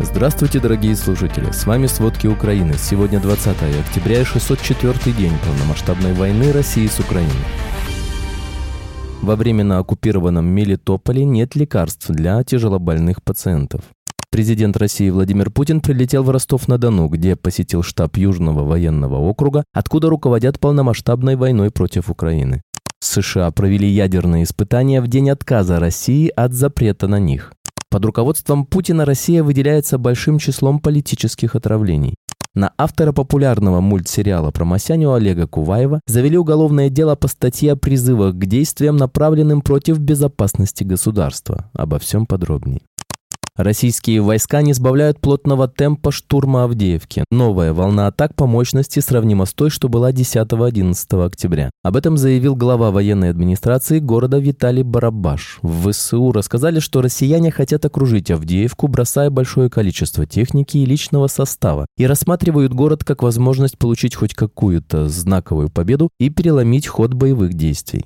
Здравствуйте, дорогие слушатели! С вами «Сводки Украины». Сегодня 20 октября и 604 день полномасштабной войны России с Украиной. Во временно оккупированном Мелитополе нет лекарств для тяжелобольных пациентов. Президент России Владимир Путин прилетел в Ростов-на-Дону, где посетил штаб Южного военного округа, откуда руководят полномасштабной войной против Украины. США провели ядерные испытания в день отказа России от запрета на них. Под руководством Путина Россия выделяется большим числом политических отравлений. На автора популярного мультсериала про Масяню Олега Куваева завели уголовное дело по статье о призывах к действиям, направленным против безопасности государства. Обо всем подробнее. Российские войска не сбавляют плотного темпа штурма Авдеевки. Новая волна атак по мощности сравнима с той, что была 10-11 октября. Об этом заявил глава военной администрации города Виталий Барабаш. В ВСУ рассказали, что россияне хотят окружить Авдеевку, бросая большое количество техники и личного состава, и рассматривают город как возможность получить хоть какую-то знаковую победу и переломить ход боевых действий.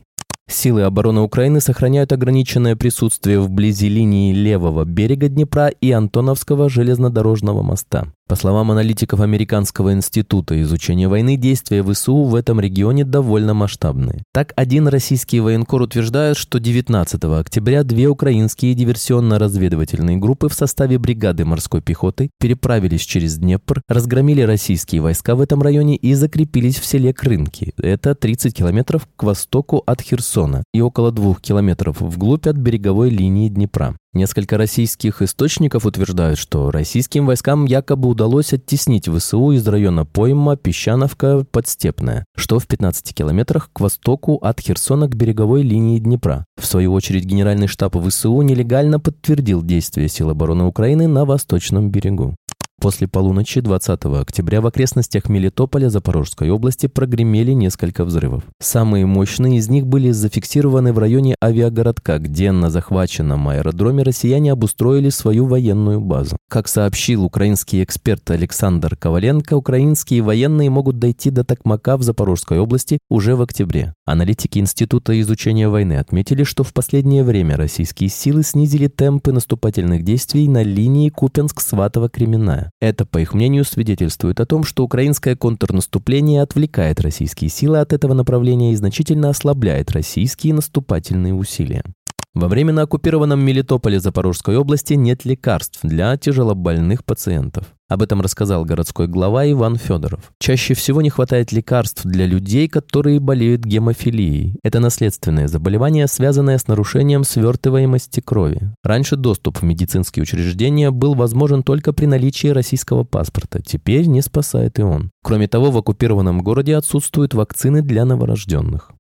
Силы обороны Украины сохраняют ограниченное присутствие вблизи линии левого берега Днепра и Антоновского железнодорожного моста. По словам аналитиков Американского института изучения войны, действия ВСУ в этом регионе довольно масштабные. Так, один российский военкор утверждает, что 19 октября две украинские диверсионно-разведывательные группы в составе бригады морской пехоты переправились через Днепр, разгромили российские войска в этом районе и закрепились в селе Крынки. Это 30 километров к востоку от Херсона и около двух километров вглубь от береговой линии Днепра. Несколько российских источников утверждают, что российским войскам якобы удалось оттеснить ВСУ из района Пойма, Песчановка, Подстепная, что в 15 километрах к востоку от Херсона к береговой линии Днепра. В свою очередь, Генеральный штаб ВСУ нелегально подтвердил действия сил обороны Украины на восточном берегу. После полуночи 20 октября в окрестностях Мелитополя Запорожской области прогремели несколько взрывов. Самые мощные из них были зафиксированы в районе авиагородка, где на захваченном аэродроме россияне обустроили свою военную базу. Как сообщил украинский эксперт Александр Коваленко, украинские военные могут дойти до Токмака в Запорожской области уже в октябре. Аналитики Института изучения войны отметили, что в последнее время российские силы снизили темпы наступательных действий на линии Купенск-Сватово-Кременная. Это, по их мнению, свидетельствует о том, что украинское контрнаступление отвлекает российские силы от этого направления и значительно ослабляет российские наступательные усилия. Во временно оккупированном Мелитополе Запорожской области нет лекарств для тяжелобольных пациентов. Об этом рассказал городской глава Иван Федоров. Чаще всего не хватает лекарств для людей, которые болеют гемофилией. Это наследственное заболевание, связанное с нарушением свертываемости крови. Раньше доступ в медицинские учреждения был возможен только при наличии российского паспорта. Теперь не спасает и он. Кроме того, в оккупированном городе отсутствуют вакцины для новорожденных.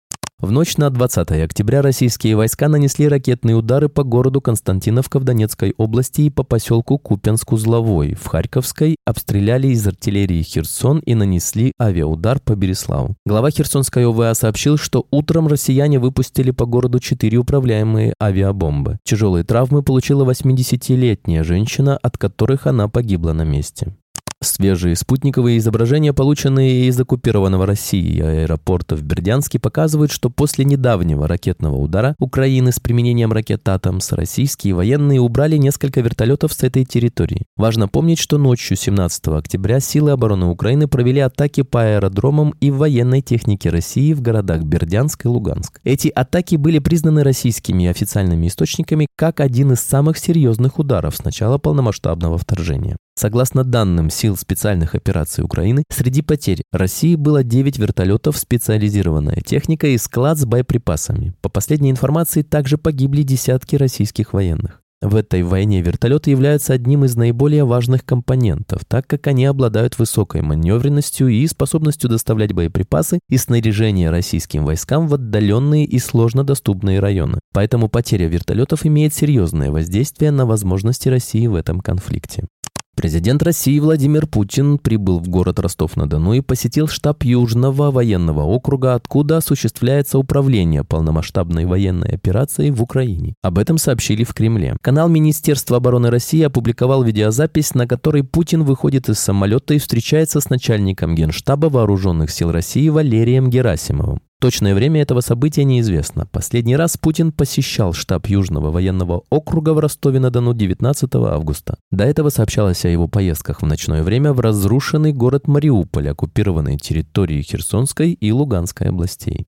В ночь на 20 октября российские войска нанесли ракетные удары по городу Константиновка в Донецкой области и по поселку Купенск-Узловой. В Харьковской обстреляли из артиллерии Херсон и нанесли авиаудар по Береславу. Глава Херсонской ОВА сообщил, что утром россияне выпустили по городу четыре управляемые авиабомбы. Тяжелые травмы получила 80-летняя женщина, от которых она погибла на месте. Свежие спутниковые изображения, полученные из оккупированного России аэропорта в Бердянске, показывают, что после недавнего ракетного удара Украины с применением ракет «Атомс» российские военные убрали несколько вертолетов с этой территории. Важно помнить, что ночью 17 октября силы обороны Украины провели атаки по аэродромам и военной технике России в городах Бердянск и Луганск. Эти атаки были признаны российскими официальными источниками как один из самых серьезных ударов с начала полномасштабного вторжения. Согласно данным сил специальных операций Украины, среди потерь России было 9 вертолетов, специализированная техника и склад с боеприпасами. По последней информации, также погибли десятки российских военных. В этой войне вертолеты являются одним из наиболее важных компонентов, так как они обладают высокой маневренностью и способностью доставлять боеприпасы и снаряжение российским войскам в отдаленные и сложно доступные районы. Поэтому потеря вертолетов имеет серьезное воздействие на возможности России в этом конфликте. Президент России Владимир Путин прибыл в город Ростов-на-Дону и посетил штаб Южного военного округа, откуда осуществляется управление полномасштабной военной операцией в Украине. Об этом сообщили в Кремле. Канал Министерства обороны России опубликовал видеозапись, на которой Путин выходит из самолета и встречается с начальником Генштаба Вооруженных сил России Валерием Герасимовым. Точное время этого события неизвестно. Последний раз Путин посещал штаб Южного военного округа в Ростове-на-Дону 19 августа. До этого сообщалось о его поездках в ночное время в разрушенный город Мариуполь, оккупированный территории Херсонской и Луганской областей.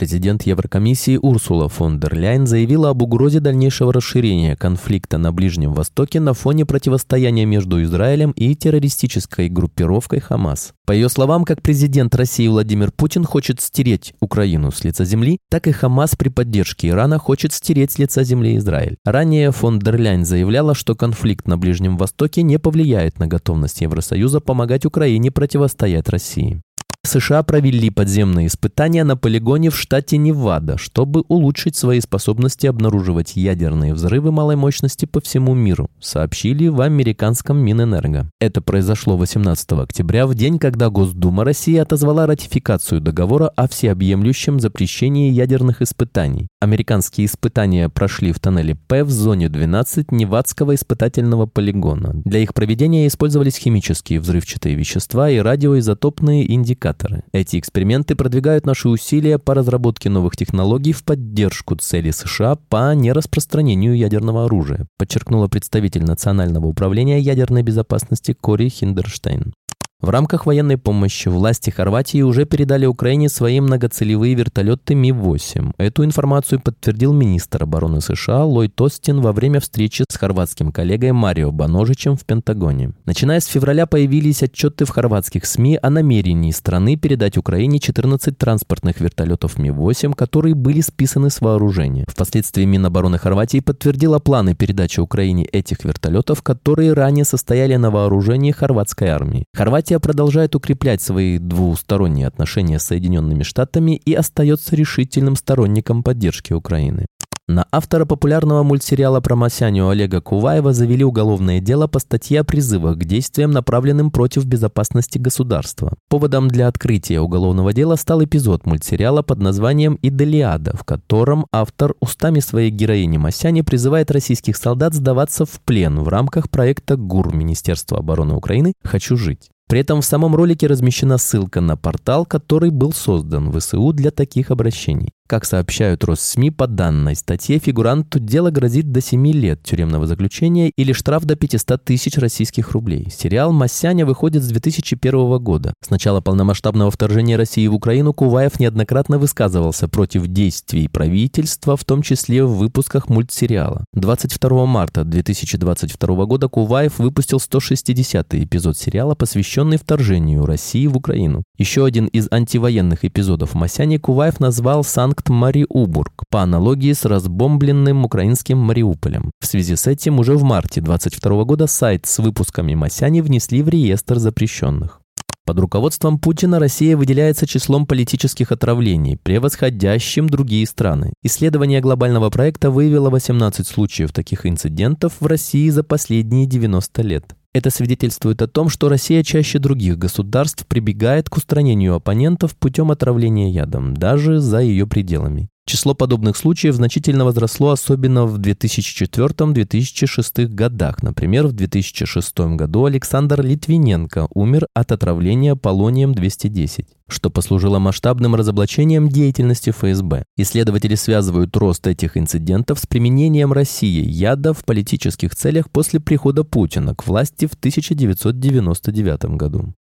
Президент Еврокомиссии Урсула фон дер Ляйн заявила об угрозе дальнейшего расширения конфликта на Ближнем Востоке на фоне противостояния между Израилем и террористической группировкой Хамас. По ее словам, как президент России Владимир Путин хочет стереть Украину с лица земли, так и Хамас при поддержке Ирана хочет стереть с лица земли Израиль. Ранее фон дер Ляйн заявляла, что конфликт на Ближнем Востоке не повлияет на готовность Евросоюза помогать Украине противостоять России. США провели подземные испытания на полигоне в штате Невада, чтобы улучшить свои способности обнаруживать ядерные взрывы малой мощности по всему миру, сообщили в американском Минэнерго. Это произошло 18 октября, в день, когда Госдума России отозвала ратификацию договора о всеобъемлющем запрещении ядерных испытаний. Американские испытания прошли в тоннеле П в зоне 12 Невадского испытательного полигона. Для их проведения использовались химические взрывчатые вещества и радиоизотопные индикаторы. Эти эксперименты продвигают наши усилия по разработке новых технологий в поддержку цели США по нераспространению ядерного оружия, подчеркнула представитель Национального управления ядерной безопасности Кори Хиндерштейн. В рамках военной помощи власти Хорватии уже передали Украине свои многоцелевые вертолеты Ми-8. Эту информацию подтвердил министр обороны США Ллойд Остин во время встречи с хорватским коллегой Марио Баножичем в Пентагоне. Начиная с февраля появились отчеты в хорватских СМИ о намерении страны передать Украине 14 транспортных вертолетов Ми-8, которые были списаны с вооружения. Впоследствии Минобороны Хорватии подтвердила планы передачи Украине этих вертолетов, которые ранее состояли на вооружении хорватской армии. Хорватия Хорватия продолжает укреплять свои двусторонние отношения с Соединенными Штатами и остается решительным сторонником поддержки Украины. На автора популярного мультсериала про Масяню Олега Куваева завели уголовное дело по статье о призывах к действиям, направленным против безопасности государства. Поводом для открытия уголовного дела стал эпизод мультсериала под названием «Иделиада», в котором автор устами своей героини Масяни призывает российских солдат сдаваться в плен в рамках проекта ГУР Министерства обороны Украины «Хочу жить». При этом в самом ролике размещена ссылка на портал, который был создан ВСУ для таких обращений. Как сообщают Россми, по данной статье фигуранту дело грозит до 7 лет тюремного заключения или штраф до 500 тысяч российских рублей. Сериал «Масяня» выходит с 2001 года. С начала полномасштабного вторжения России в Украину Куваев неоднократно высказывался против действий правительства, в том числе в выпусках мультсериала. 22 марта 2022 года Куваев выпустил 160-й эпизод сериала, посвященный вторжению России в Украину. Еще один из антивоенных эпизодов «Масяни» Куваев назвал «Санкт проект Мариубург по аналогии с разбомбленным украинским Мариуполем. В связи с этим уже в марте 2022 года сайт с выпусками Масяни внесли в реестр запрещенных. Под руководством Путина Россия выделяется числом политических отравлений, превосходящим другие страны. Исследование глобального проекта выявило 18 случаев таких инцидентов в России за последние 90 лет. Это свидетельствует о том, что Россия чаще других государств прибегает к устранению оппонентов путем отравления ядом, даже за ее пределами. Число подобных случаев значительно возросло, особенно в 2004-2006 годах. Например, в 2006 году Александр Литвиненко умер от отравления полонием-210 что послужило масштабным разоблачением деятельности ФСБ. Исследователи связывают рост этих инцидентов с применением России яда в политических целях после прихода Путина к власти в 1999 году.